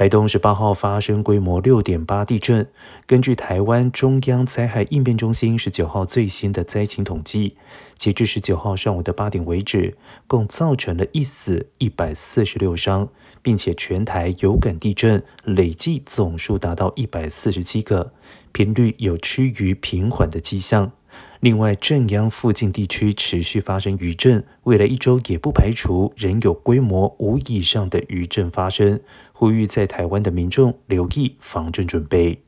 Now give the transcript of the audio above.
台东十八号发生规模六点八地震。根据台湾中央灾害应变中心十九号最新的灾情统计，截至十九号上午的八点为止，共造成了一死一百四十六伤，并且全台有感地震累计总数达到一百四十七个，频率有趋于平缓的迹象。另外，正央附近地区持续发生余震，未来一周也不排除仍有规模五以上的余震发生，呼吁在台湾的民众留意防震准备。